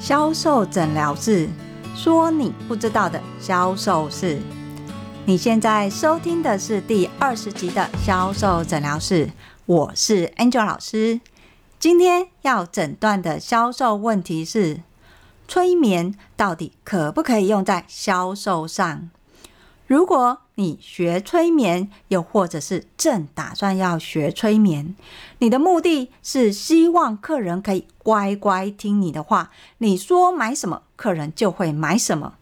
销售诊疗室，说你不知道的销售事。你现在收听的是第二十集的销售诊疗室，我是 Angel 老师。今天要诊断的销售问题是：催眠到底可不可以用在销售上？如果你学催眠，又或者是正打算要学催眠，你的目的是希望客人可以乖乖听你的话，你说买什么，客人就会买什么。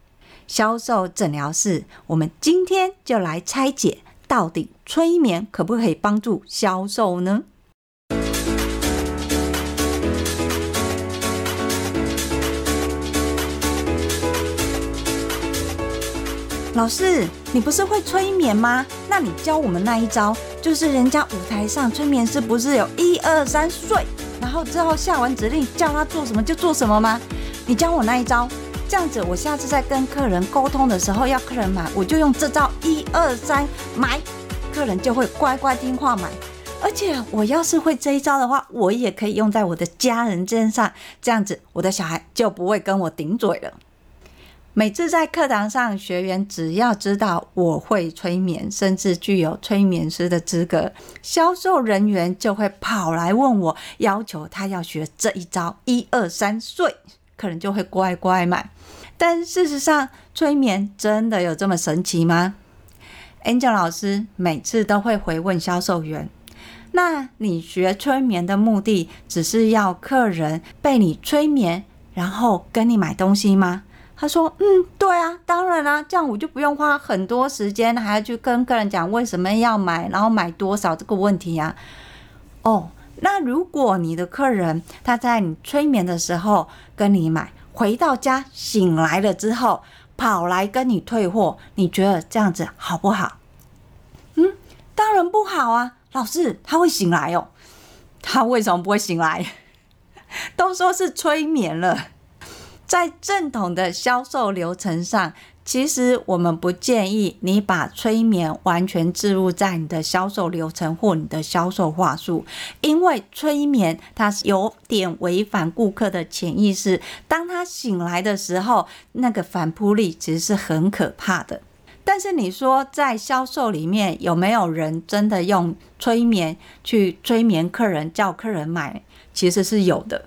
销售诊疗室，我们今天就来拆解，到底催眠可不可以帮助销售呢？老师，你不是会催眠吗？那你教我们那一招，就是人家舞台上催眠师不是有一二三睡，然后之后下完指令叫他做什么就做什么吗？你教我那一招，这样子我下次在跟客人沟通的时候，要客人买，我就用这招一二三买，客人就会乖乖听话买。而且我要是会这一招的话，我也可以用在我的家人身上，这样子我的小孩就不会跟我顶嘴了。每次在课堂上，学员只要知道我会催眠，甚至具有催眠师的资格，销售人员就会跑来问我，要求他要学这一招，一二三睡，客人就会乖乖买。但事实上，催眠真的有这么神奇吗？Angel 老师每次都会回问销售员：那你学催眠的目的，只是要客人被你催眠，然后跟你买东西吗？他说：“嗯，对啊，当然啦，这样我就不用花很多时间，还要去跟客人讲为什么要买，然后买多少这个问题呀。哦，那如果你的客人他在你催眠的时候跟你买，回到家醒来了之后跑来跟你退货，你觉得这样子好不好？嗯，当然不好啊，老师，他会醒来哦。他为什么不会醒来？都说是催眠了。”在正统的销售流程上，其实我们不建议你把催眠完全置入在你的销售流程或你的销售话术，因为催眠它是有点违反顾客的潜意识。当他醒来的时候，那个反扑力其实是很可怕的。但是你说在销售里面有没有人真的用催眠去催眠客人，叫客人买？其实是有的。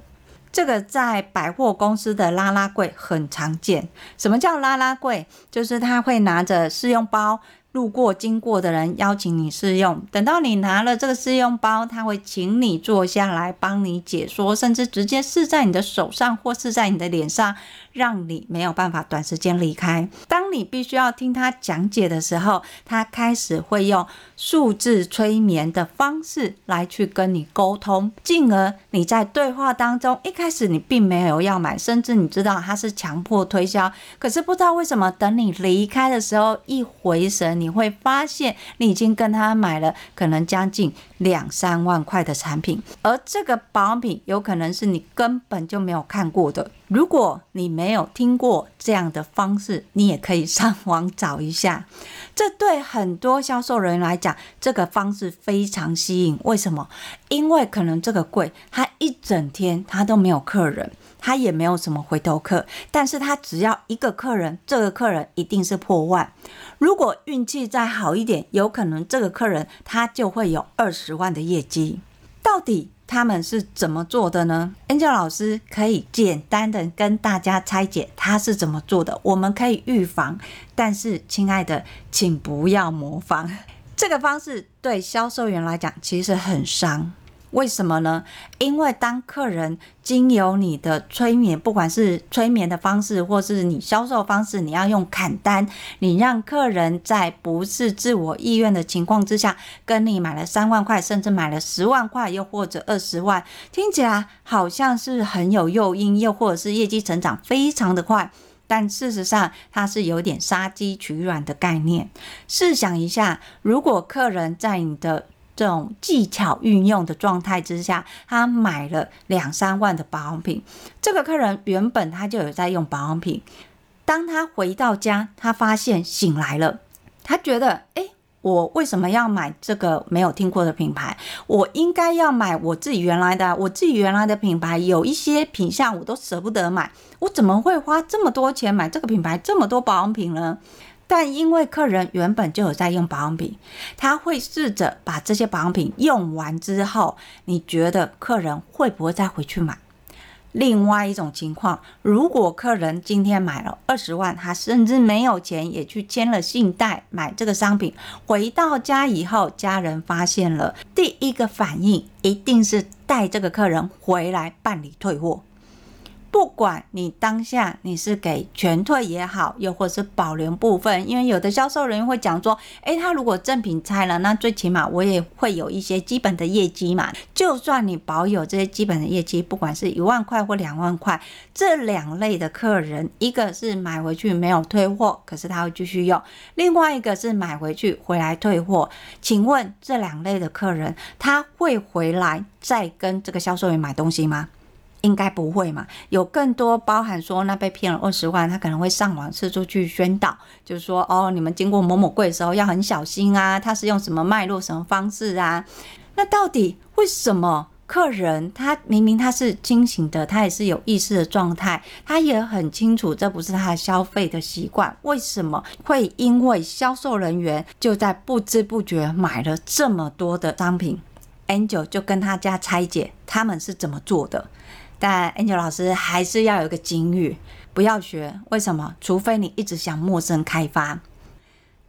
这个在百货公司的拉拉柜很常见。什么叫拉拉柜？就是他会拿着试用包。路过经过的人邀请你试用，等到你拿了这个试用包，他会请你坐下来帮你解说，甚至直接试在你的手上或试在你的脸上，让你没有办法短时间离开。当你必须要听他讲解的时候，他开始会用数字催眠的方式来去跟你沟通，进而你在对话当中，一开始你并没有要买，甚至你知道他是强迫推销，可是不知道为什么，等你离开的时候，一回神。你会发现，你已经跟他买了可能将近两三万块的产品，而这个保养品有可能是你根本就没有看过的。如果你没有听过这样的方式，你也可以上网找一下。这对很多销售人员来讲，这个方式非常吸引。为什么？因为可能这个柜，他一整天他都没有客人。他也没有什么回头客，但是他只要一个客人，这个客人一定是破万。如果运气再好一点，有可能这个客人他就会有二十万的业绩。到底他们是怎么做的呢？Angel 老师可以简单的跟大家拆解他是怎么做的。我们可以预防，但是亲爱的，请不要模仿。这个方式对销售员来讲其实很伤。为什么呢？因为当客人经由你的催眠，不管是催眠的方式，或是你销售方式，你要用砍单，你让客人在不是自我意愿的情况之下，跟你买了三万块，甚至买了十万块，又或者二十万，听起来好像是很有诱因，又或者是业绩成长非常的快，但事实上它是有点杀鸡取卵的概念。试想一下，如果客人在你的这种技巧运用的状态之下，他买了两三万的保养品。这个客人原本他就有在用保养品，当他回到家，他发现醒来了，他觉得，诶，我为什么要买这个没有听过的品牌？我应该要买我自己原来的，我自己原来的品牌有一些品相我都舍不得买，我怎么会花这么多钱买这个品牌这么多保养品呢？但因为客人原本就有在用保养品，他会试着把这些保养品用完之后，你觉得客人会不会再回去买？另外一种情况，如果客人今天买了二十万，他甚至没有钱，也去签了信贷买这个商品，回到家以后，家人发现了，第一个反应一定是带这个客人回来办理退货。不管你当下你是给全退也好，又或是保留部分，因为有的销售人员会讲说，诶，他如果正品拆了，那最起码我也会有一些基本的业绩嘛。就算你保有这些基本的业绩，不管是一万块或两万块，这两类的客人，一个是买回去没有退货，可是他会继续用；另外一个是买回去回来退货。请问这两类的客人，他会回来再跟这个销售员买东西吗？应该不会嘛？有更多包含说，那被骗了二十万，他可能会上网四处去宣导，就是说哦，你们经过某某柜的时候要很小心啊，他是用什么脉络、什么方式啊？那到底为什么客人他明明他是清醒的，他也是有意识的状态，他也很清楚这不是他的消费的习惯，为什么会因为销售人员就在不知不觉买了这么多的商品？Angel 就跟他家拆解他们是怎么做的。但 Angel 老师还是要有一个金玉，不要学。为什么？除非你一直想陌生开发。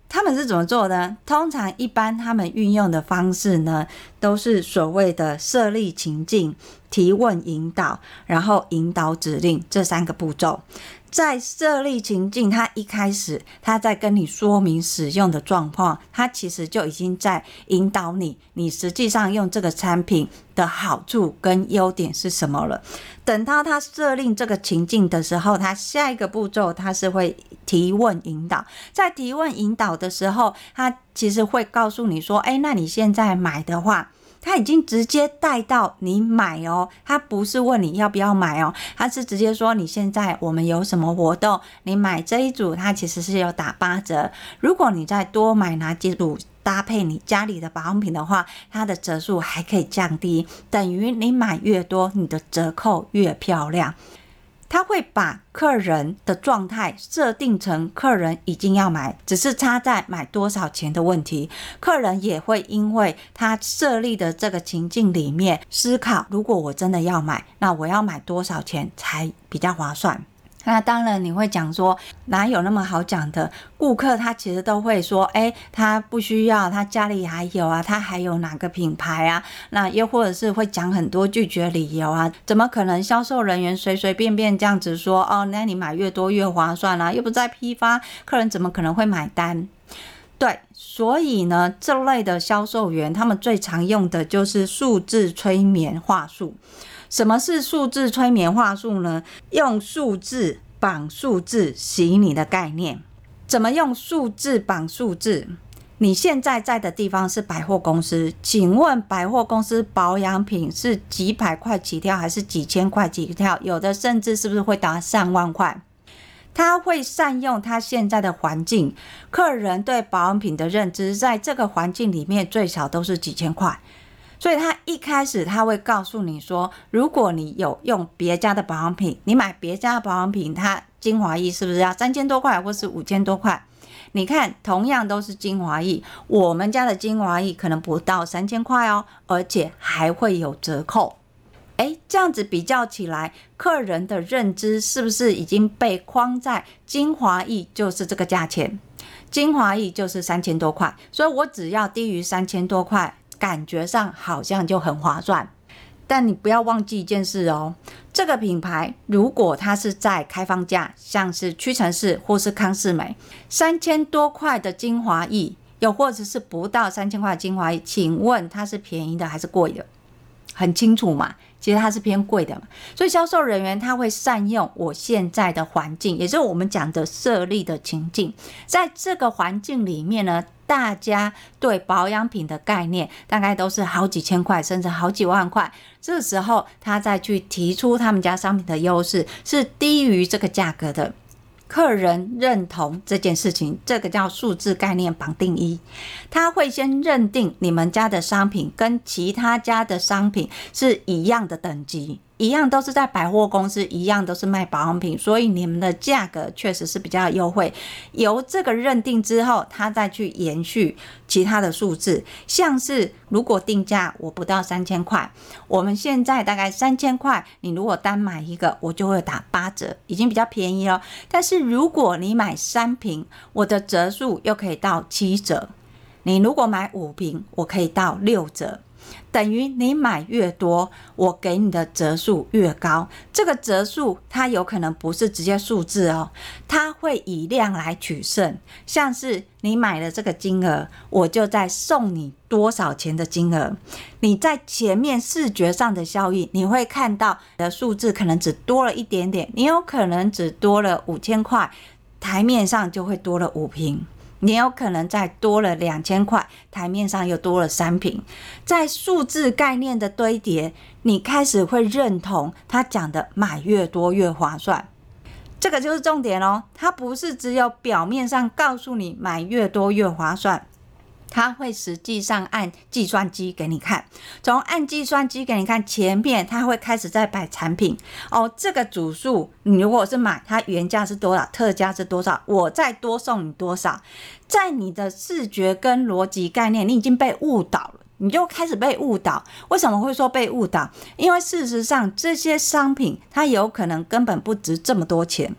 他们是怎么做的？通常一般他们运用的方式呢，都是所谓的设立情境、提问引导，然后引导指令这三个步骤。在设立情境，他一开始他在跟你说明使用的状况，他其实就已经在引导你，你实际上用这个产品的好处跟优点是什么了。等到他设定这个情境的时候，他下一个步骤他是会提问引导，在提问引导的时候，他其实会告诉你说：“哎，那你现在买的话。”他已经直接带到你买哦，他不是问你要不要买哦，他是直接说，你现在我们有什么活动，你买这一组，它其实是有打八折。如果你再多买哪几组搭配你家里的保养品的话，它的折数还可以降低，等于你买越多，你的折扣越漂亮。他会把客人的状态设定成客人已经要买，只是差在买多少钱的问题。客人也会因为他设立的这个情境里面思考：如果我真的要买，那我要买多少钱才比较划算？那当然，你会讲说哪有那么好讲的？顾客他其实都会说，哎，他不需要，他家里还有啊，他还有哪个品牌啊？那又或者是会讲很多拒绝理由啊？怎么可能销售人员随随便便这样子说？哦，那你买越多越划算啊，又不在批发，客人怎么可能会买单？对，所以呢，这类的销售员他们最常用的就是数字催眠话术。什么是数字催眠话术呢？用数字绑数字洗你的概念。怎么用数字绑数字？你现在在的地方是百货公司，请问百货公司保养品是几百块起跳，还是几千块起跳？有的甚至是不是会达上万块？他会善用他现在的环境，客人对保养品的认知，在这个环境里面最少都是几千块。所以他一开始他会告诉你说，如果你有用别家的保养品，你买别家的保养品，它精华液是不是要三千多块或是五千多块？你看，同样都是精华液，我们家的精华液可能不到三千块哦，而且还会有折扣。诶，这样子比较起来，客人的认知是不是已经被框在精华液就是这个价钱？精华液就是三千多块，所以我只要低于三千多块。感觉上好像就很划算，但你不要忘记一件事哦，这个品牌如果它是在开放价，像是屈臣氏或是康士美，三千多块的精华液，又或者是不到三千块的精华液，请问它是便宜的还是贵的？很清楚嘛，其实它是偏贵的嘛，所以销售人员他会善用我现在的环境，也就是我们讲的设立的情境，在这个环境里面呢。大家对保养品的概念大概都是好几千块，甚至好几万块。这时候他再去提出他们家商品的优势是低于这个价格的，客人认同这件事情，这个叫数字概念绑定一，他会先认定你们家的商品跟其他家的商品是一样的等级。一样都是在百货公司，一样都是卖保养品，所以你们的价格确实是比较优惠。由这个认定之后，他再去延续其他的数字，像是如果定价我不到三千块，我们现在大概三千块，你如果单买一个，我就会打八折，已经比较便宜了。但是如果你买三瓶，我的折数又可以到七折。你如果买五瓶，我可以到六折。等于你买越多，我给你的折数越高。这个折数它有可能不是直接数字哦，它会以量来取胜。像是你买了这个金额，我就再送你多少钱的金额。你在前面视觉上的效益，你会看到的数字可能只多了一点点，你有可能只多了五千块，台面上就会多了五瓶。你有可能再多了两千块，台面上又多了三瓶，在数字概念的堆叠，你开始会认同他讲的买越多越划算，这个就是重点哦。它不是只有表面上告诉你买越多越划算。他会实际上按计算机给你看，从按计算机给你看前面，他会开始在摆产品哦。这个组数，你如果是买，它原价是多少，特价是多少，我再多送你多少。在你的视觉跟逻辑概念，你已经被误导了，你就开始被误导。为什么会说被误导？因为事实上这些商品它有可能根本不值这么多钱。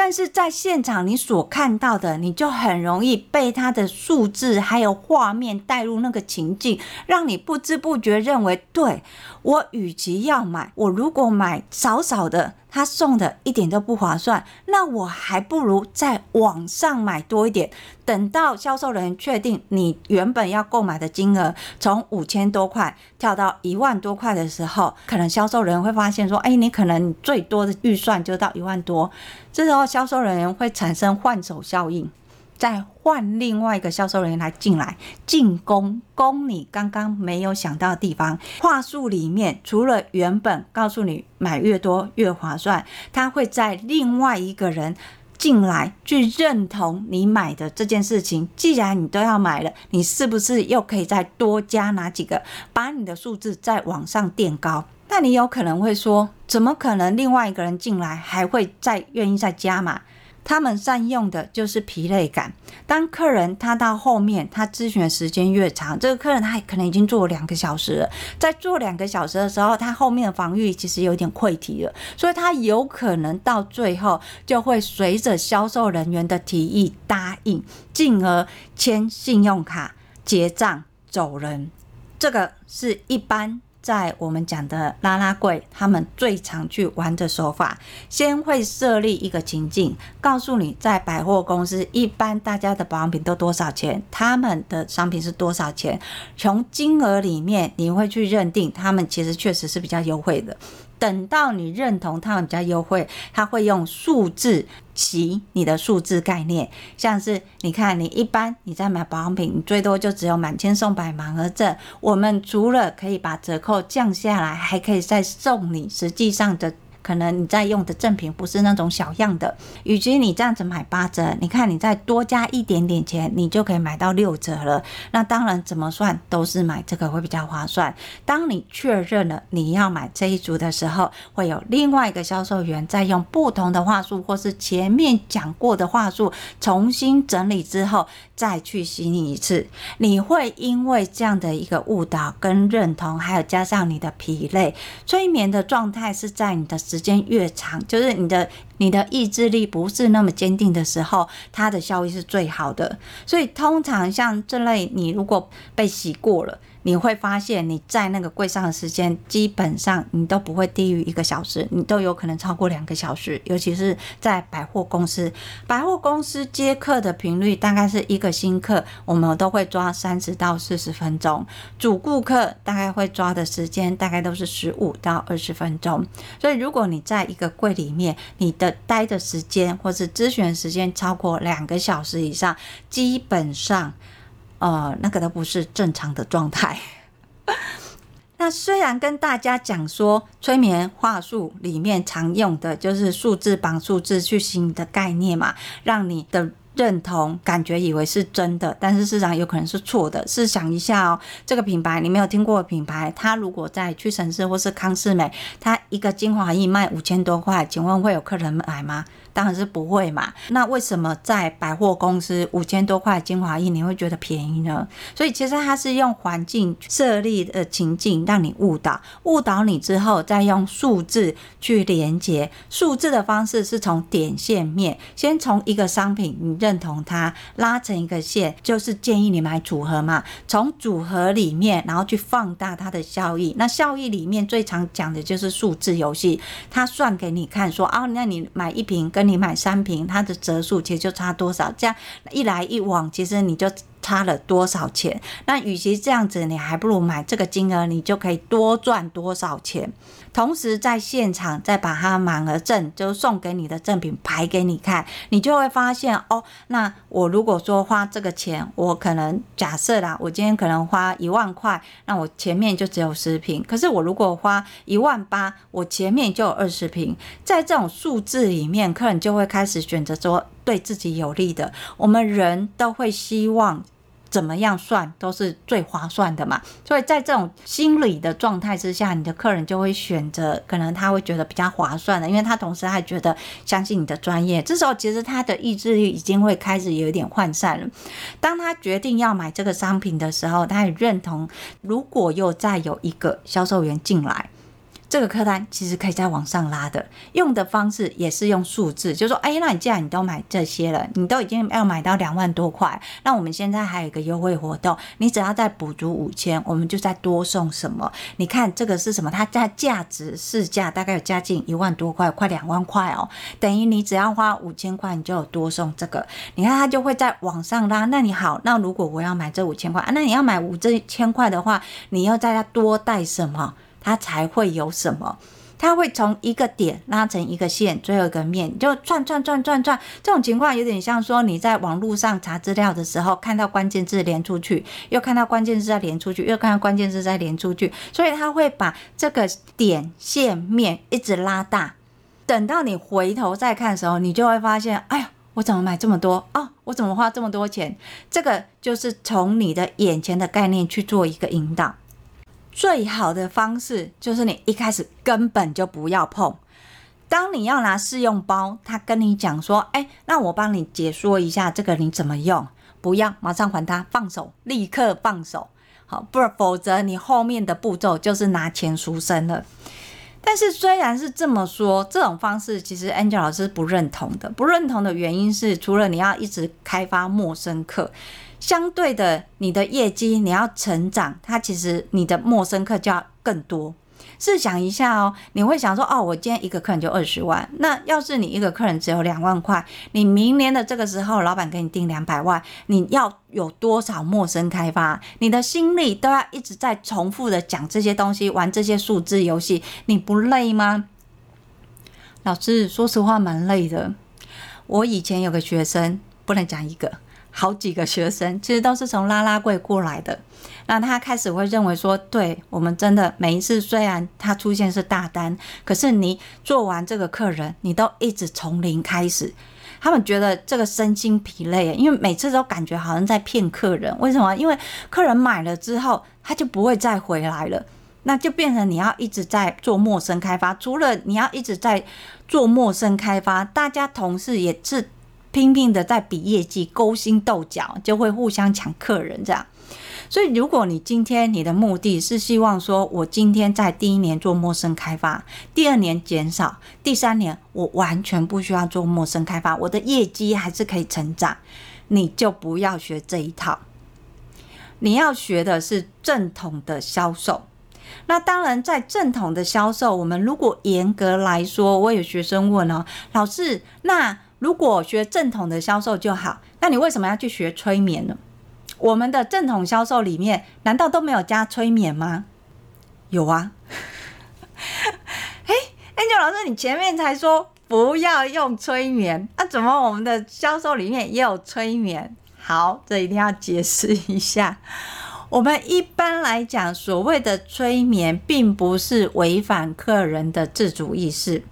但是在现场，你所看到的，你就很容易被它的数字还有画面带入那个情境，让你不知不觉认为，对，我与其要买，我如果买少少的。他送的一点都不划算，那我还不如在网上买多一点。等到销售人员确定你原本要购买的金额从五千多块跳到一万多块的时候，可能销售人员会发现说：“哎，你可能最多的预算就到一万多。”这时候销售人员会产生换手效应。再换另外一个销售人员来进来进攻，攻你刚刚没有想到的地方。话术里面除了原本告诉你买越多越划算，他会在另外一个人进来去认同你买的这件事情。既然你都要买了，你是不是又可以再多加哪几个，把你的数字再往上垫高？那你有可能会说，怎么可能另外一个人进来还会再愿意再加码？他们善用的就是疲累感。当客人他到后面，他咨询的时间越长，这个客人他可能已经做了两个小时了，在做两个小时的时候，他后面的防御其实有点溃堤了，所以他有可能到最后就会随着销售人员的提议答应，进而签信用卡结账走人。这个是一般。在我们讲的拉拉柜，他们最常去玩的手法，先会设立一个情境，告诉你在百货公司一般大家的保养品都多少钱，他们的商品是多少钱，从金额里面你会去认定他们其实确实是比较优惠的。等到你认同他们比较优惠，他会用数字洗你的数字概念，像是你看，你一般你在买保养品，你最多就只有满千送百、满额赠。我们除了可以把折扣降下来，还可以再送你实际上的。可能你在用的赠品不是那种小样的，与其你这样子买八折，你看你再多加一点点钱，你就可以买到六折了。那当然怎么算都是买这个会比较划算。当你确认了你要买这一组的时候，会有另外一个销售员再用不同的话术，或是前面讲过的话术重新整理之后再去洗你一次。你会因为这样的一个误导跟认同，还有加上你的疲累，催眠的状态是在你的时。时间越长，就是你的你的意志力不是那么坚定的时候，它的效益是最好的。所以通常像这类，你如果被洗过了。你会发现你在那个柜上的时间，基本上你都不会低于一个小时，你都有可能超过两个小时。尤其是在百货公司，百货公司接客的频率大概是一个新客，我们都会抓三十到四十分钟；主顾客大概会抓的时间大概都是十五到二十分钟。所以如果你在一个柜里面，你的待的时间或是咨询时间超过两个小时以上，基本上。呃，那个都不是正常的状态。那虽然跟大家讲说，催眠话术里面常用的就是数字绑数字去吸引的概念嘛，让你的。认同感觉以为是真的，但是市场有可能是错的。试想一下哦，这个品牌你没有听过品牌，它如果在屈臣氏或是康是美，它一个精华液卖五千多块，请问会有客人买吗？当然是不会嘛。那为什么在百货公司五千多块精华液你会觉得便宜呢？所以其实它是用环境设立的情境让你误导，误导你之后再用数字去连接。数字的方式是从点线面，先从一个商品你认认同它拉成一个线，就是建议你买组合嘛。从组合里面，然后去放大它的效益。那效益里面最常讲的就是数字游戏，它算给你看说啊，那你买一瓶跟你买三瓶，它的折数其实就差多少？这样一来一往，其实你就差了多少钱？那与其这样子，你还不如买这个金额，你就可以多赚多少钱。同时在现场再把它满额赠，就送给你的赠品排给你看，你就会发现哦，那我如果说花这个钱，我可能假设啦，我今天可能花一万块，那我前面就只有十瓶。可是我如果花一万八，我前面就有二十瓶。在这种数字里面，客人就会开始选择说对自己有利的。我们人都会希望。怎么样算都是最划算的嘛，所以在这种心理的状态之下，你的客人就会选择，可能他会觉得比较划算的，因为他同时还觉得相信你的专业。这时候其实他的意志力已经会开始有点涣散了。当他决定要买这个商品的时候，他也认同，如果又再有一个销售员进来。这个客单其实可以在往上拉的，用的方式也是用数字，就说，哎，那你既然你都买这些了，你都已经要买到两万多块，那我们现在还有一个优惠活动，你只要再补足五千，我们就再多送什么？你看这个是什么？它在价值市价大概有将近一万多块，快两万块哦，等于你只要花五千块，你就有多送这个。你看它就会再往上拉。那你好，那如果我要买这五千块啊，那你要买五这千块的话，你要再多带什么？它才会有什么？它会从一个点拉成一个线，最后一个面就转转转转转。这种情况有点像说你在网络上查资料的时候，看到关键字连出去，又看到关键字再连出去，又看到关键字再连出去。所以它会把这个点线面一直拉大。等到你回头再看的时候，你就会发现，哎呀，我怎么买这么多啊？我怎么花这么多钱？这个就是从你的眼前的概念去做一个引导。最好的方式就是你一开始根本就不要碰。当你要拿试用包，他跟你讲说：“哎，那我帮你解说一下这个你怎么用。”不要马上还他，放手，立刻放手。好，不否则你后面的步骤就是拿钱赎身了。但是虽然是这么说，这种方式其实 Angel 老师不认同的。不认同的原因是，除了你要一直开发陌生客。相对的，你的业绩你要成长，它其实你的陌生客就要更多。试想一下哦，你会想说，哦，我今天一个客人就二十万，那要是你一个客人只有两万块，你明年的这个时候，老板给你定两百万，你要有多少陌生开发？你的心力都要一直在重复的讲这些东西，玩这些数字游戏，你不累吗？老师，说实话蛮累的。我以前有个学生，不能讲一个。好几个学生其实都是从拉拉柜过来的，那他开始会认为说，对我们真的每一次虽然他出现是大单，可是你做完这个客人，你都一直从零开始，他们觉得这个身心疲累，因为每次都感觉好像在骗客人。为什么？因为客人买了之后，他就不会再回来了，那就变成你要一直在做陌生开发。除了你要一直在做陌生开发，大家同事也是。拼命的在比业绩、勾心斗角，就会互相抢客人这样。所以，如果你今天你的目的是希望说，我今天在第一年做陌生开发，第二年减少，第三年我完全不需要做陌生开发，我的业绩还是可以成长，你就不要学这一套。你要学的是正统的销售。那当然，在正统的销售，我们如果严格来说，我有学生问哦，老师，那。如果学正统的销售就好，那你为什么要去学催眠呢？我们的正统销售里面难道都没有加催眠吗？有啊。哎，Angel 老师，你前面才说不要用催眠，那、怎么我们的销售里面也有催眠？好，这一定要解释一下。我们一般来讲，所谓的催眠，并不是违反客人的自主意识。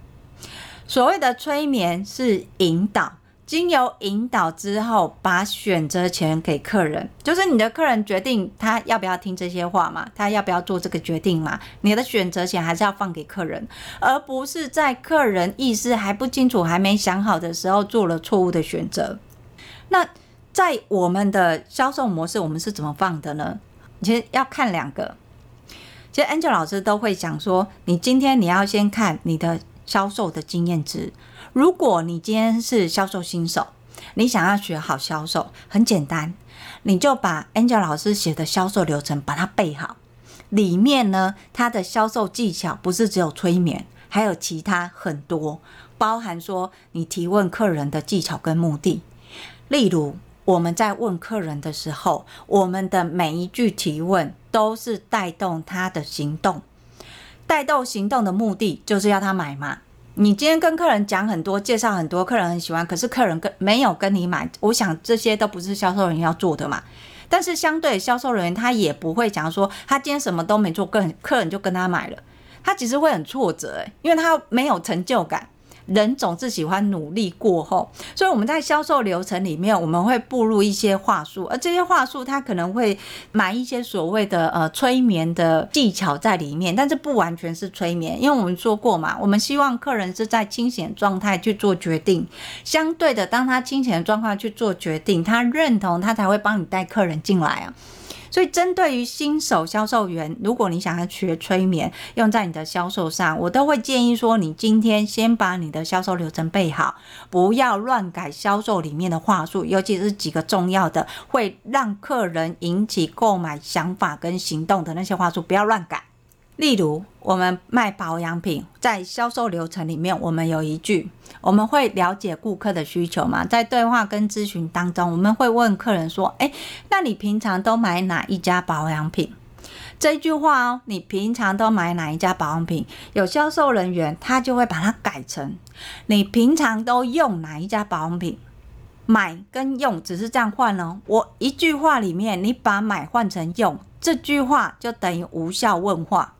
所谓的催眠是引导，经由引导之后，把选择权给客人，就是你的客人决定他要不要听这些话嘛，他要不要做这个决定嘛？你的选择权还是要放给客人，而不是在客人意识还不清楚、还没想好的时候做了错误的选择。那在我们的销售模式，我们是怎么放的呢？其实要看两个，其实 Angel 老师都会讲说，你今天你要先看你的销售的经验值。如果你今天是销售新手，你想要学好销售，很简单，你就把 Angel 老师写的销售流程把它背好。里面呢，它的销售技巧不是只有催眠，还有其他很多，包含说你提问客人的技巧跟目的，例如。我们在问客人的时候，我们的每一句提问都是带动他的行动，带动行动的目的就是要他买嘛。你今天跟客人讲很多，介绍很多，客人很喜欢，可是客人跟没有跟你买，我想这些都不是销售人员要做的嘛。但是相对销售人员，他也不会讲说他今天什么都没做，跟客人就跟他买了，他其实会很挫折诶，因为他没有成就感。人总是喜欢努力过后，所以我们在销售流程里面，我们会步入一些话术，而这些话术它可能会埋一些所谓的呃催眠的技巧在里面，但是不完全是催眠，因为我们说过嘛，我们希望客人是在清醒状态去做决定，相对的，当他清醒的状况去做决定，他认同，他才会帮你带客人进来啊。所以，针对于新手销售员，如果你想要学催眠用在你的销售上，我都会建议说，你今天先把你的销售流程备好，不要乱改销售里面的话术，尤其是几个重要的会让客人引起购买想法跟行动的那些话术，不要乱改。例如，我们卖保养品，在销售流程里面，我们有一句，我们会了解顾客的需求嘛，在对话跟咨询当中，我们会问客人说：“诶，那你平常都买哪一家保养品？”这句话哦，你平常都买哪一家保养品？有销售人员他就会把它改成：“你平常都用哪一家保养品？”买跟用只是这样换哦。我一句话里面，你把买换成用，这句话就等于无效问话。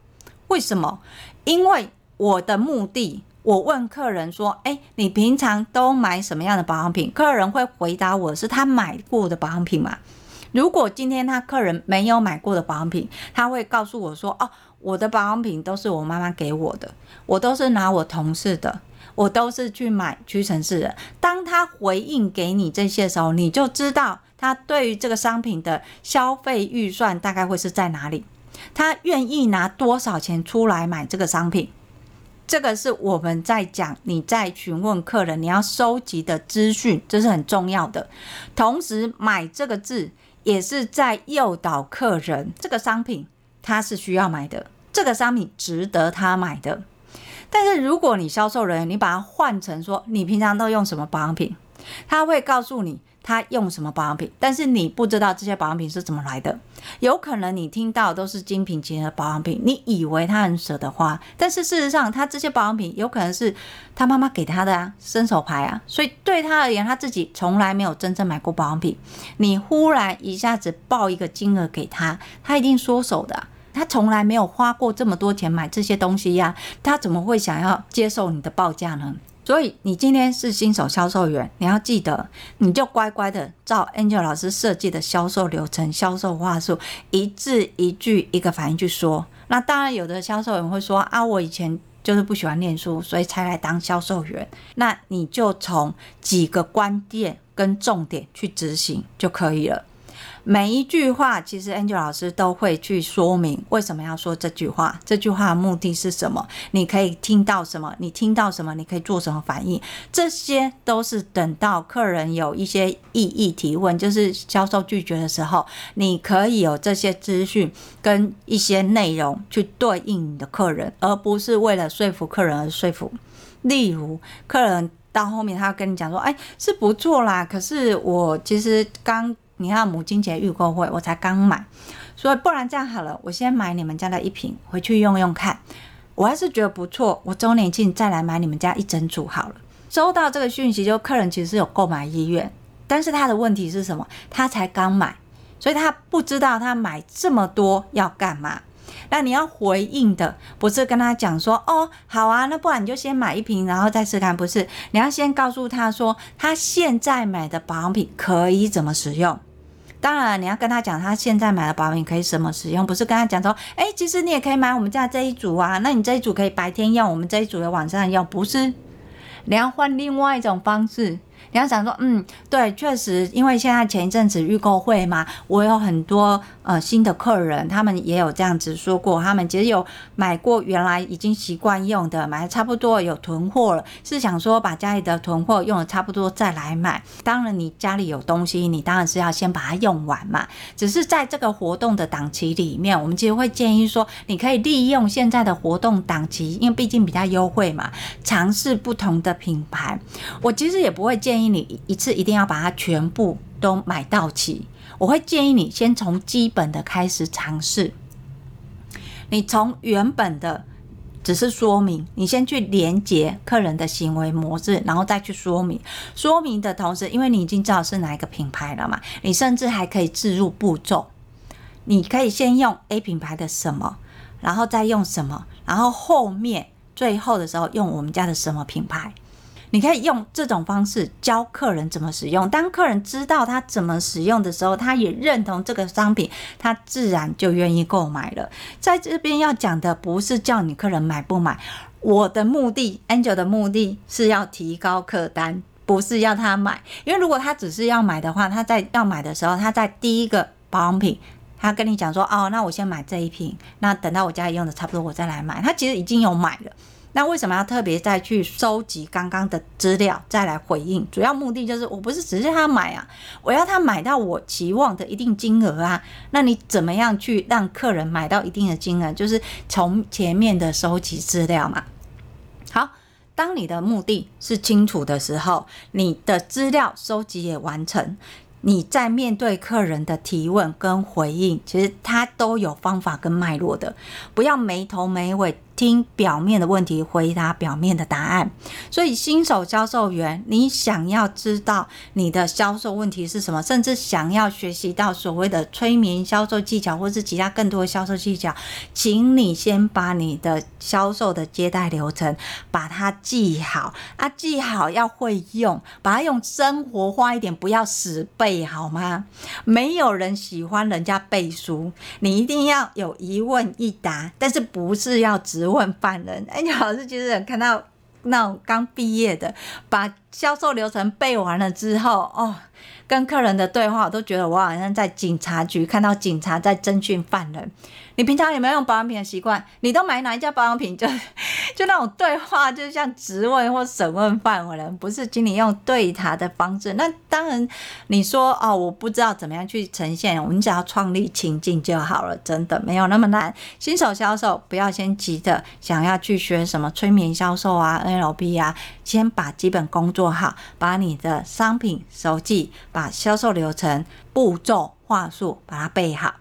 为什么？因为我的目的，我问客人说：“诶，你平常都买什么样的保养品？”客人会回答我是他买过的保养品嘛？如果今天他客人没有买过的保养品，他会告诉我说：“哦，我的保养品都是我妈妈给我的，我都是拿我同事的，我都是去买屈臣氏的。”当他回应给你这些时候，你就知道他对于这个商品的消费预算大概会是在哪里。他愿意拿多少钱出来买这个商品？这个是我们在讲，你在询问客人，你要收集的资讯，这是很重要的。同时，买这个字也是在诱导客人，这个商品他是需要买的，这个商品值得他买的。但是，如果你销售人员，你把它换成说，你平常都用什么保养品？他会告诉你。他用什么保养品？但是你不知道这些保养品是怎么来的。有可能你听到都是精品级的保养品，你以为他很舍得花，但是事实上，他这些保养品有可能是他妈妈给他的啊，伸手牌啊。所以对他而言，他自己从来没有真正买过保养品。你忽然一下子报一个金额给他，他一定缩手的。他从来没有花过这么多钱买这些东西呀，他怎么会想要接受你的报价呢？所以你今天是新手销售员，你要记得，你就乖乖的照 Angel 老师设计的销售流程、销售话术，一字一句、一个反应去说。那当然，有的销售员会说啊，我以前就是不喜欢念书，所以才来当销售员。那你就从几个关键跟重点去执行就可以了。每一句话，其实 Angel 老师都会去说明为什么要说这句话，这句话的目的是什么？你可以听到什么？你听到什么？你可以做什么反应？这些都是等到客人有一些异议提问，就是销售拒绝的时候，你可以有这些资讯跟一些内容去对应你的客人，而不是为了说服客人而说服。例如，客人到后面他跟你讲说：“哎，是不错啦，可是我其实刚。”你看母亲节预购会，我才刚买，所以不然这样好了，我先买你们家的一瓶回去用用看，我还是觉得不错，我周年庆再来买你们家一整组好了。收到这个讯息，就客人其实是有购买意愿，但是他的问题是什么？他才刚买，所以他不知道他买这么多要干嘛。那你要回应的不是跟他讲说哦，好啊，那不然你就先买一瓶，然后再试看。不是，你要先告诉他说，他现在买的保养品可以怎么使用。当然，你要跟他讲他现在买的保养可以什么使用，不是跟他讲说，哎，其实你也可以买我们家这一组啊，那你这一组可以白天用，我们这一组的晚上用，不是？你要换另外一种方式。你要想说，嗯，对，确实，因为现在前一阵子预购会嘛，我有很多呃新的客人，他们也有这样子说过，他们其实有买过原来已经习惯用的，买的差不多有囤货了，是想说把家里的囤货用的差不多再来买。当然，你家里有东西，你当然是要先把它用完嘛。只是在这个活动的档期里面，我们其实会建议说，你可以利用现在的活动档期，因为毕竟比较优惠嘛，尝试不同的品牌。我其实也不会建。建议你一次一定要把它全部都买到齐。我会建议你先从基本的开始尝试。你从原本的只是说明，你先去连接客人的行为模式，然后再去说明。说明的同时，因为你已经知道是哪一个品牌了嘛，你甚至还可以置入步骤。你可以先用 A 品牌的什么，然后再用什么，然后后面最后的时候用我们家的什么品牌。你可以用这种方式教客人怎么使用。当客人知道他怎么使用的时候，他也认同这个商品，他自然就愿意购买了。在这边要讲的不是叫你客人买不买，我的目的，Angel 的目的是要提高客单，不是要他买。因为如果他只是要买的话，他在要买的时候，他在第一个保养品，他跟你讲说：“哦，那我先买这一瓶，那等到我家里用的差不多，我再来买。”他其实已经有买了。那为什么要特别再去收集刚刚的资料再来回应？主要目的就是我不是只是他买啊，我要他买到我期望的一定金额啊。那你怎么样去让客人买到一定的金额？就是从前面的收集资料嘛。好，当你的目的是清楚的时候，你的资料收集也完成。你在面对客人的提问跟回应，其实他都有方法跟脉络的，不要没头没尾。听表面的问题，回答表面的答案。所以新手销售员，你想要知道你的销售问题是什么，甚至想要学习到所谓的催眠销售技巧，或是其他更多的销售技巧，请你先把你的销售的接待流程把它记好啊，记好要会用，把它用生活化一点，不要死背好吗？没有人喜欢人家背书，你一定要有一问一答，但是不是要直我很烦人，哎，你老师其实看到那种刚毕业的，把销售流程背完了之后，哦，跟客人的对话，我都觉得我好像在警察局看到警察在侦讯犯人。你平常有没有用保养品的习惯？你都买哪一家保养品？就 就那种对话，就像质问或审问犯人，不是请你用对答的方式。那当然，你说哦，我不知道怎么样去呈现，我们只要创立情境就好了，真的没有那么难。新手销售不要先急着想要去学什么催眠销售啊、NLP 啊，先把基本功做好，把你的商品熟记，把销售流程、步骤、话术把它背好。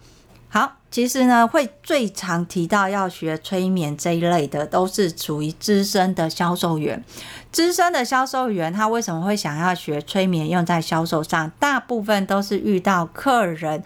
好，其实呢，会最常提到要学催眠这一类的，都是属于资深的销售员。资深的销售员，他为什么会想要学催眠用在销售上？大部分都是遇到客人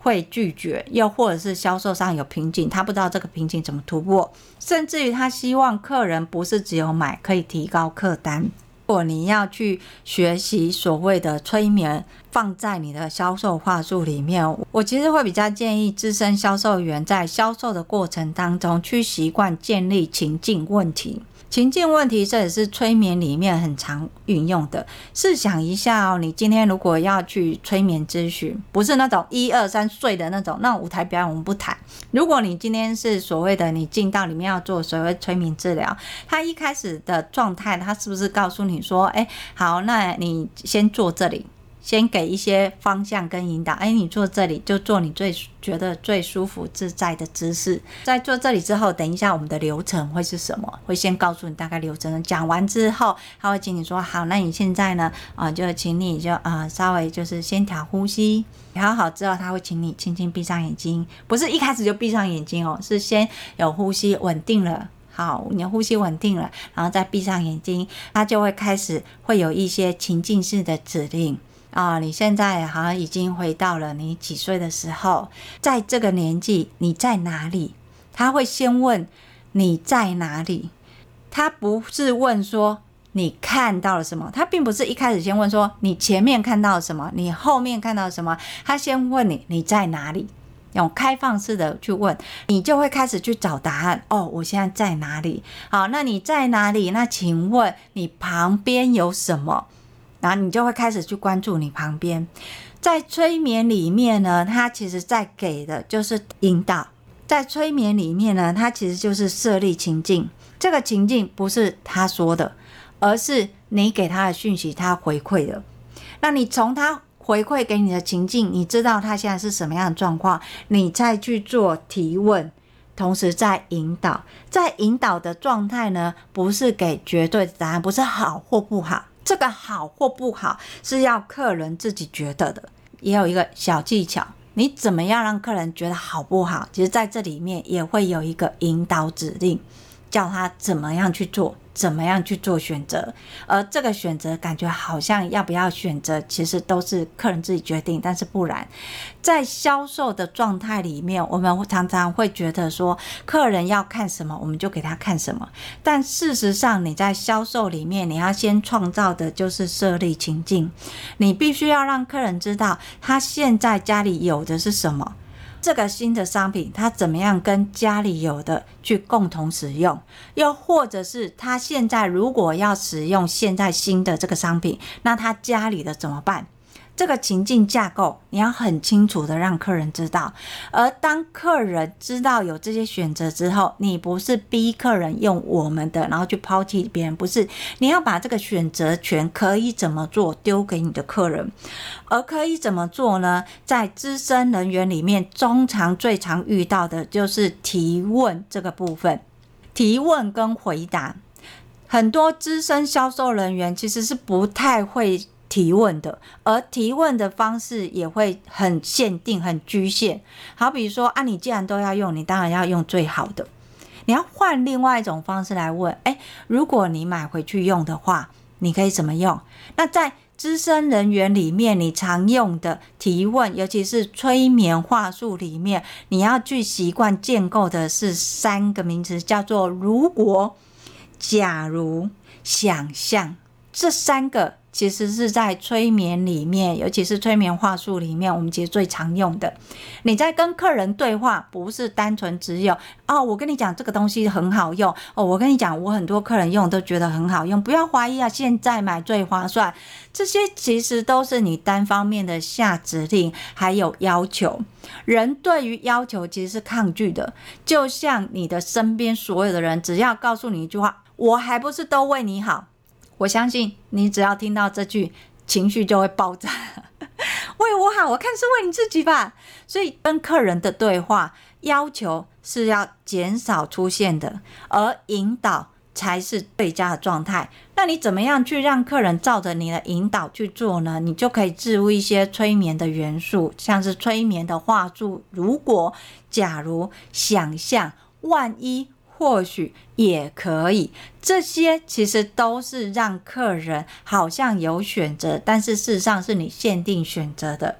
会拒绝，又或者是销售上有瓶颈，他不知道这个瓶颈怎么突破，甚至于他希望客人不是只有买，可以提高客单。如果你要去学习所谓的催眠，放在你的销售话术里面，我其实会比较建议资深销售员在销售的过程当中去习惯建立情境问题。情境问题，这也是催眠里面很常运用的。试想一下哦，你今天如果要去催眠咨询，不是那种一二三睡的那种，那舞台表演我们不谈。如果你今天是所谓的你进到里面要做所谓催眠治疗，他一开始的状态，他是不是告诉你说，哎，好，那你先坐这里。先给一些方向跟引导，哎，你坐这里就做你最觉得最舒服自在的姿势。在做这里之后，等一下我们的流程会是什么？会先告诉你大概流程。讲完之后，他会请你说好，那你现在呢？啊、就请你就啊、稍微就是先调呼吸，调好，之后，他会请你轻轻闭上眼睛，不是一开始就闭上眼睛哦，是先有呼吸稳定了，好，你的呼吸稳定了，然后再闭上眼睛，他就会开始会有一些情境式的指令。啊，你现在好像已经回到了你几岁的时候，在这个年纪你在哪里？他会先问你在哪里，他不是问说你看到了什么，他并不是一开始先问说你前面看到了什么，你后面看到了什么，他先问你你在哪里，用开放式的去问，你就会开始去找答案。哦，我现在在哪里？好，那你在哪里？那请问你旁边有什么？然后你就会开始去关注你旁边，在催眠里面呢，它其实在给的就是引导。在催眠里面呢，它其实就是设立情境。这个情境不是他说的，而是你给他的讯息，他回馈的。那你从他回馈给你的情境，你知道他现在是什么样的状况，你再去做提问，同时在引导。在引导的状态呢，不是给绝对的答案，不是好或不好。这个好或不好是要客人自己觉得的，也有一个小技巧，你怎么样让客人觉得好不好？其实在这里面也会有一个引导指令，叫他怎么样去做。怎么样去做选择？而这个选择感觉好像要不要选择，其实都是客人自己决定。但是不然，在销售的状态里面，我们常常会觉得说，客人要看什么，我们就给他看什么。但事实上，你在销售里面，你要先创造的就是设立情境，你必须要让客人知道他现在家里有的是什么。这个新的商品，他怎么样跟家里有的去共同使用？又或者是他现在如果要使用现在新的这个商品，那他家里的怎么办？这个情境架构，你要很清楚的让客人知道。而当客人知道有这些选择之后，你不是逼客人用我们的，然后去抛弃别人，不是。你要把这个选择权可以怎么做丢给你的客人。而可以怎么做呢？在资深人员里面，通常最常遇到的就是提问这个部分。提问跟回答，很多资深销售人员其实是不太会。提问的，而提问的方式也会很限定、很局限。好比如说啊，你既然都要用，你当然要用最好的。你要换另外一种方式来问，诶，如果你买回去用的话，你可以怎么用？那在资深人员里面，你常用的提问，尤其是催眠话术里面，你要去习惯建构的是三个名词，叫做“如果”、“假如”、“想象”这三个。其实是在催眠里面，尤其是催眠话术里面，我们其实最常用的。你在跟客人对话，不是单纯只有哦，我跟你讲这个东西很好用哦，我跟你讲，我很多客人用都觉得很好用，不要怀疑啊，现在买最划算。这些其实都是你单方面的下指令，还有要求。人对于要求其实是抗拒的，就像你的身边所有的人，只要告诉你一句话，我还不是都为你好。我相信你只要听到这句，情绪就会爆炸。为我好，我看是为你自己吧。所以跟客人的对话要求是要减少出现的，而引导才是最佳的状态。那你怎么样去让客人照着你的引导去做呢？你就可以置入一些催眠的元素，像是催眠的话术，如果、假如、想象、万一。或许也可以，这些其实都是让客人好像有选择，但是事实上是你限定选择的。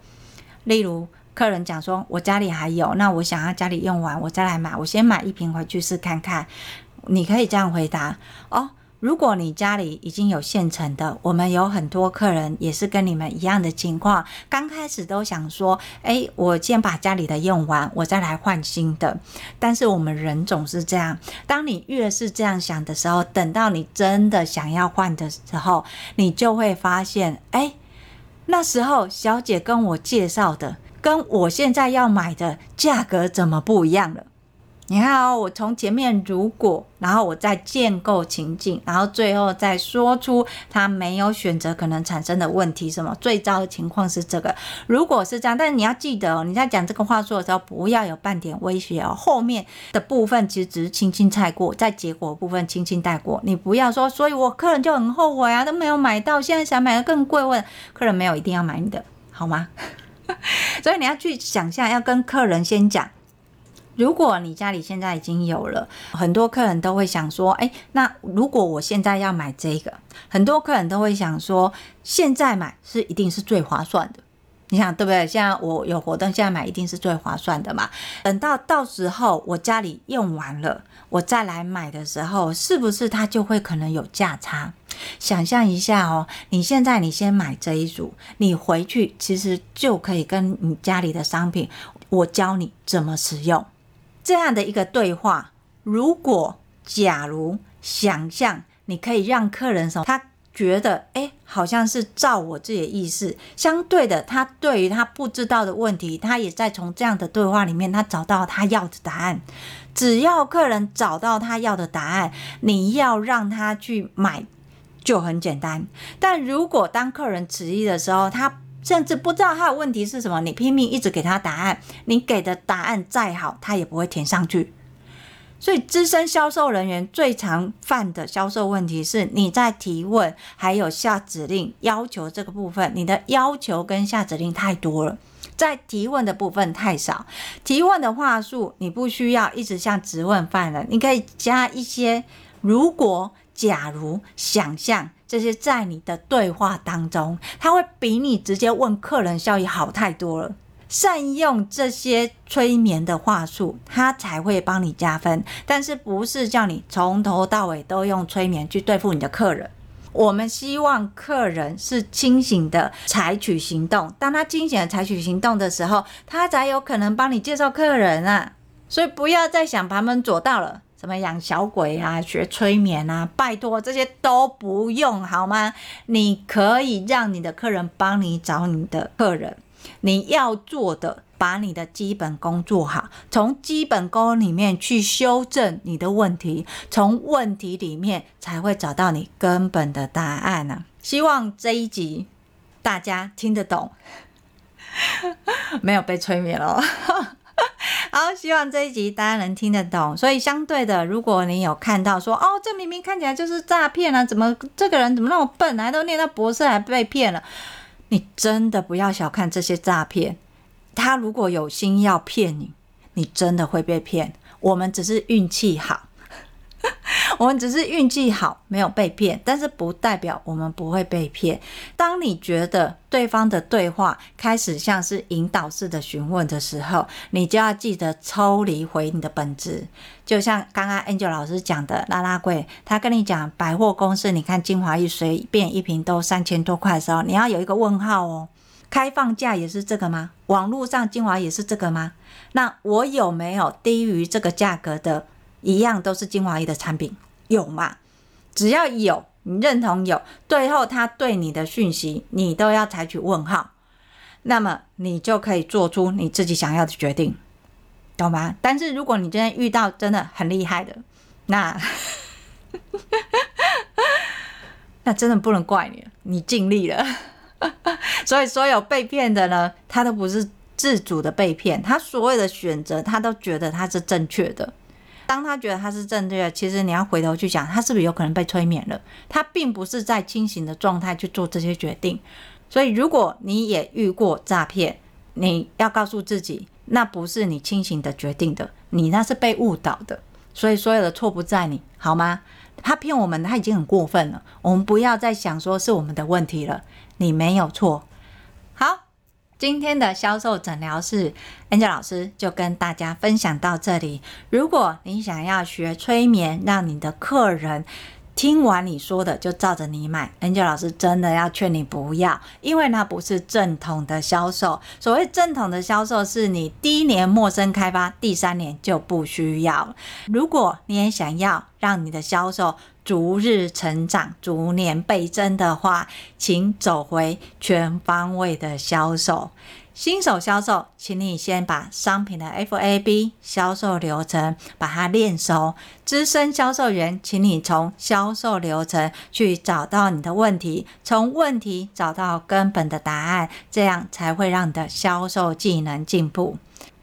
例如，客人讲说：“我家里还有，那我想要家里用完，我再来买，我先买一瓶回去试看看。”你可以这样回答哦。如果你家里已经有现成的，我们有很多客人也是跟你们一样的情况，刚开始都想说，哎，我先把家里的用完，我再来换新的。但是我们人总是这样，当你越是这样想的时候，等到你真的想要换的时候，你就会发现，哎，那时候小姐跟我介绍的，跟我现在要买的价格怎么不一样了？你看哦，我从前面如果，然后我再建构情境，然后最后再说出他没有选择可能产生的问题。什么最糟的情况是这个？如果是这样，但是你要记得哦，你在讲这个话术的时候，不要有半点威胁哦。后面的部分其实只是轻轻带过，在结果部分轻轻带过。你不要说，所以我客人就很后悔啊，都没有买到，现在想买的更贵。问客人没有一定要买你的，好吗？所以你要去想象，要跟客人先讲。如果你家里现在已经有了，很多客人都会想说，哎，那如果我现在要买这个，很多客人都会想说，现在买是一定是最划算的。你想对不对？现在我有活动，现在买一定是最划算的嘛。等到到时候我家里用完了，我再来买的时候，是不是它就会可能有价差？想象一下哦，你现在你先买这一组，你回去其实就可以跟你家里的商品，我教你怎么使用这样的一个对话。如果假如想象你可以让客人说他。觉得哎，好像是照我自己的意思。相对的，他对于他不知道的问题，他也在从这样的对话里面，他找到他要的答案。只要客人找到他要的答案，你要让他去买就很简单。但如果当客人迟疑的时候，他甚至不知道他的问题是什么，你拼命一直给他答案，你给的答案再好，他也不会填上去。所以，资深销售人员最常犯的销售问题是，你在提问还有下指令要求这个部分，你的要求跟下指令太多了，在提问的部分太少。提问的话术，你不需要一直像质问犯人，你可以加一些如果、假如、想象这些在你的对话当中，它会比你直接问客人效益好太多了。善用这些催眠的话术，它才会帮你加分。但是不是叫你从头到尾都用催眠去对付你的客人？我们希望客人是清醒的采取行动。当他清醒的采取行动的时候，他才有可能帮你介绍客人啊。所以不要再想旁门左道了，什么养小鬼啊、学催眠啊，拜托这些都不用好吗？你可以让你的客人帮你找你的客人。你要做的，把你的基本功做好，从基本功里面去修正你的问题，从问题里面才会找到你根本的答案呢、希望这一集大家听得懂，没有被催眠了。好，希望这一集大家能听得懂。所以相对的，如果你有看到说，哦，这明明看起来就是诈骗啊，怎么这个人怎么那么笨，还都念到博士还被骗了？你真的不要小看这些诈骗，他如果有心要骗你，你真的会被骗。我们只是运气好。我们只是运气好，没有被骗，但是不代表我们不会被骗。当你觉得对方的对话开始像是引导式的询问的时候，你就要记得抽离回你的本质。就像刚刚 Angel 老师讲的，拉拉柜，他跟你讲百货公司，你看精华液随便一瓶都三千多块的时候，你要有一个问号哦。开放价也是这个吗？网络上精华也是这个吗？那我有没有低于这个价格的？一样都是精华液的产品，有吗？只要有，你认同有，最后他对你的讯息，你都要采取问号，那么你就可以做出你自己想要的决定，懂吗？但是如果你今天遇到真的很厉害的，那 那真的不能怪你，你尽力了。所以所有被骗的呢，他都不是自主的被骗，他所有的选择，他都觉得他是正确的。当他觉得他是正确的，其实你要回头去想，他是不是有可能被催眠了？他并不是在清醒的状态去做这些决定。所以，如果你也遇过诈骗，你要告诉自己，那不是你清醒的决定的，你那是被误导的。所以，所有的错不在你，好吗？他骗我们，他已经很过分了。我们不要再想说是我们的问题了，你没有错。今天的销售诊疗室，Angel 老师就跟大家分享到这里。如果你想要学催眠，让你的客人听完你说的就照着你买，Angel 老师真的要劝你不要，因为那不是正统的销售。所谓正统的销售，是你第一年陌生开发，第三年就不需要。如果你也想要让你的销售，逐日成长，逐年倍增的话，请走回全方位的销售。新手销售，请你先把商品的 FAB 销售流程把它练熟。资深销售员，请你从销售流程去找到你的问题，从问题找到根本的答案，这样才会让你的销售技能进步。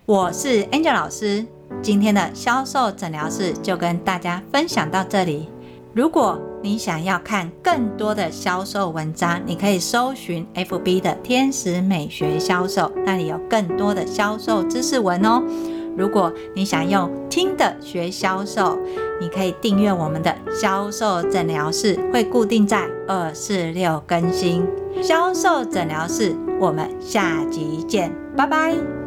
我是 Angel 老师，今天的销售诊疗室就跟大家分享到这里。如果你想要看更多的销售文章，你可以搜寻 FB 的天使美学销售，那里有更多的销售知识文哦。如果你想用听的学销售，你可以订阅我们的销售诊疗室，会固定在二四六更新。销售诊疗室，我们下集见，拜拜。